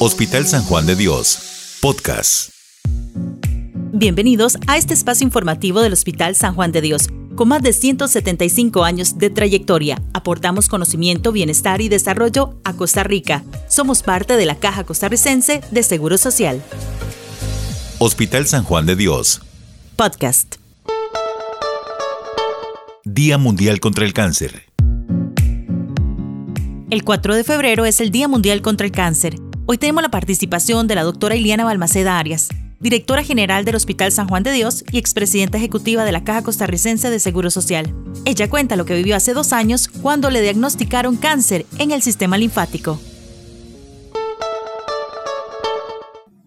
Hospital San Juan de Dios, podcast. Bienvenidos a este espacio informativo del Hospital San Juan de Dios. Con más de 175 años de trayectoria, aportamos conocimiento, bienestar y desarrollo a Costa Rica. Somos parte de la Caja Costarricense de Seguro Social. Hospital San Juan de Dios. Podcast. Día Mundial contra el Cáncer. El 4 de febrero es el Día Mundial contra el Cáncer. Hoy tenemos la participación de la doctora Iliana Balmaceda Arias, directora general del Hospital San Juan de Dios y expresidenta ejecutiva de la Caja Costarricense de Seguro Social. Ella cuenta lo que vivió hace dos años cuando le diagnosticaron cáncer en el sistema linfático.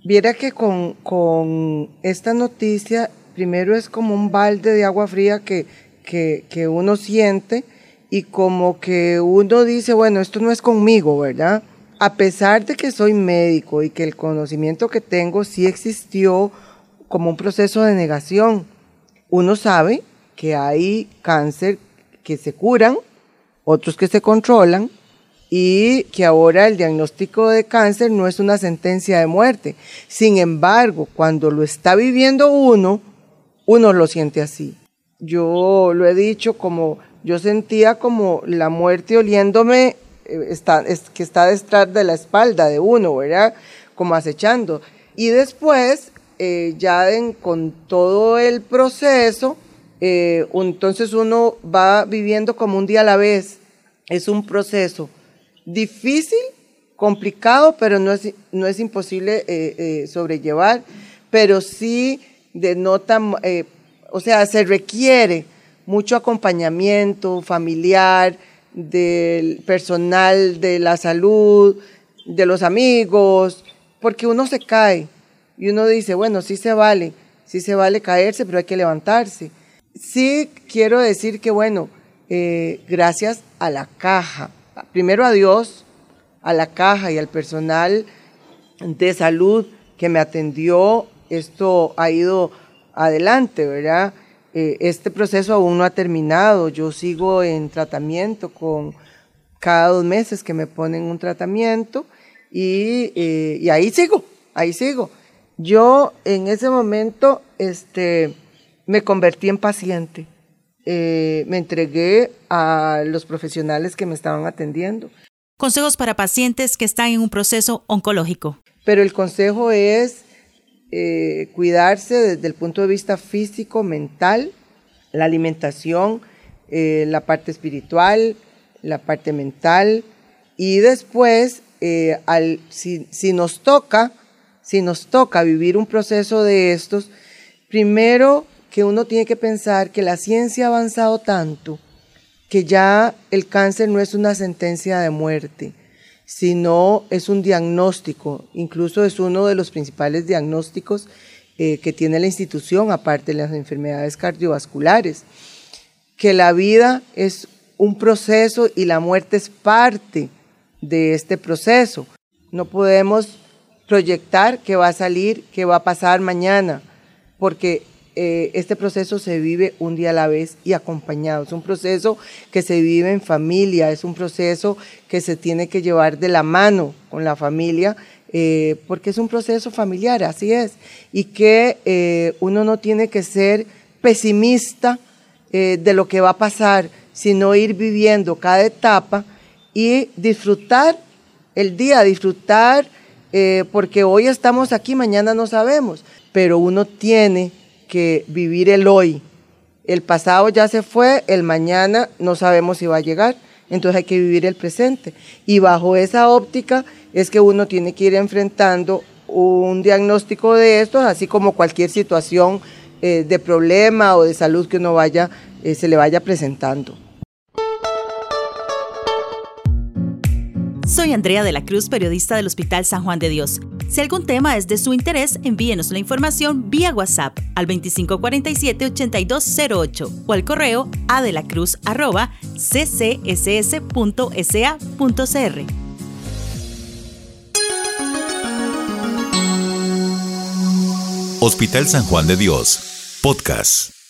Viera que con, esta noticia, primero es como un balde de agua fría que, que, que uno siente y como que uno dice, bueno, esto no es conmigo, ¿verdad? A pesar de que soy médico y que el conocimiento que tengo sí existió como un proceso de negación, uno sabe que hay cáncer que se curan, otros que se controlan y que ahora el diagnóstico de cáncer no es una sentencia de muerte. Sin embargo, cuando lo está viviendo uno, uno lo siente así. Yo lo he dicho como yo sentía como la muerte oliéndome está, es, que está detrás de la espalda de uno, ¿verdad? Como acechando. Y después, eh, ya con todo el proceso, eh, entonces uno va viviendo como un día a la vez. Es un proceso difícil, complicado, pero no es, no es imposible sobrellevar, pero sí denota, o sea, se requiere mucho acompañamiento familiar, del personal de la salud, de los amigos, porque uno se cae y uno dice, bueno, sí se vale, sí se vale caerse, pero hay que levantarse. Sí quiero decir que, bueno, eh, gracias a la caja, primero a Dios, a la caja y al personal de salud que me atendió, esto ha ido adelante, ¿verdad? Eh, este proceso aún no ha terminado. Yo sigo en tratamiento con cada dos meses que me ponen un tratamiento y, eh, ahí sigo, ahí sigo. Yo en ese momento este, me convertí en paciente. Eh, me entregué a los profesionales que me estaban atendiendo. Consejos para pacientes que están en un proceso oncológico. Pero el consejo es eh, cuidarse desde el punto de vista físico, mental, la alimentación, eh, la parte espiritual, la parte mental. Y después, eh, al, si, si, nos toca, si nos toca vivir un proceso de estos, primero que uno tiene que pensar que la ciencia ha avanzado tanto que ya el cáncer no es una sentencia de muerte, sino es un diagnóstico, incluso es uno de los principales diagnósticos eh, que tiene la institución, aparte de las enfermedades cardiovasculares, que la vida es un proceso y la muerte es parte de este proceso. No podemos proyectar qué va a salir, qué va a pasar mañana, porque eh, este proceso se vive un día a la vez y acompañado. Es un proceso que se vive en familia, es un proceso que se tiene que llevar de la mano con la familia, eh, porque es un proceso familiar, así es. Y que eh, uno no tiene que ser pesimista de lo que va a pasar, sino ir viviendo cada etapa y disfrutar el día, disfrutar, porque hoy estamos aquí, mañana no sabemos, pero uno tiene que vivir el hoy. El pasado ya se fue, el mañana no sabemos si va a llegar, entonces hay que vivir el presente. Y bajo esa óptica es que uno tiene que ir enfrentando un diagnóstico de estos, así como cualquier situación eh, de problema o de salud que uno vaya, eh, se le vaya presentando. Soy Andrea de la Cruz, periodista del Hospital San Juan de Dios. Si algún tema es de su interés, envíenos la información vía WhatsApp al 2547-8208 o al correo adelacruz.ccss.sa.cr. Hospital San Juan de Dios, podcast.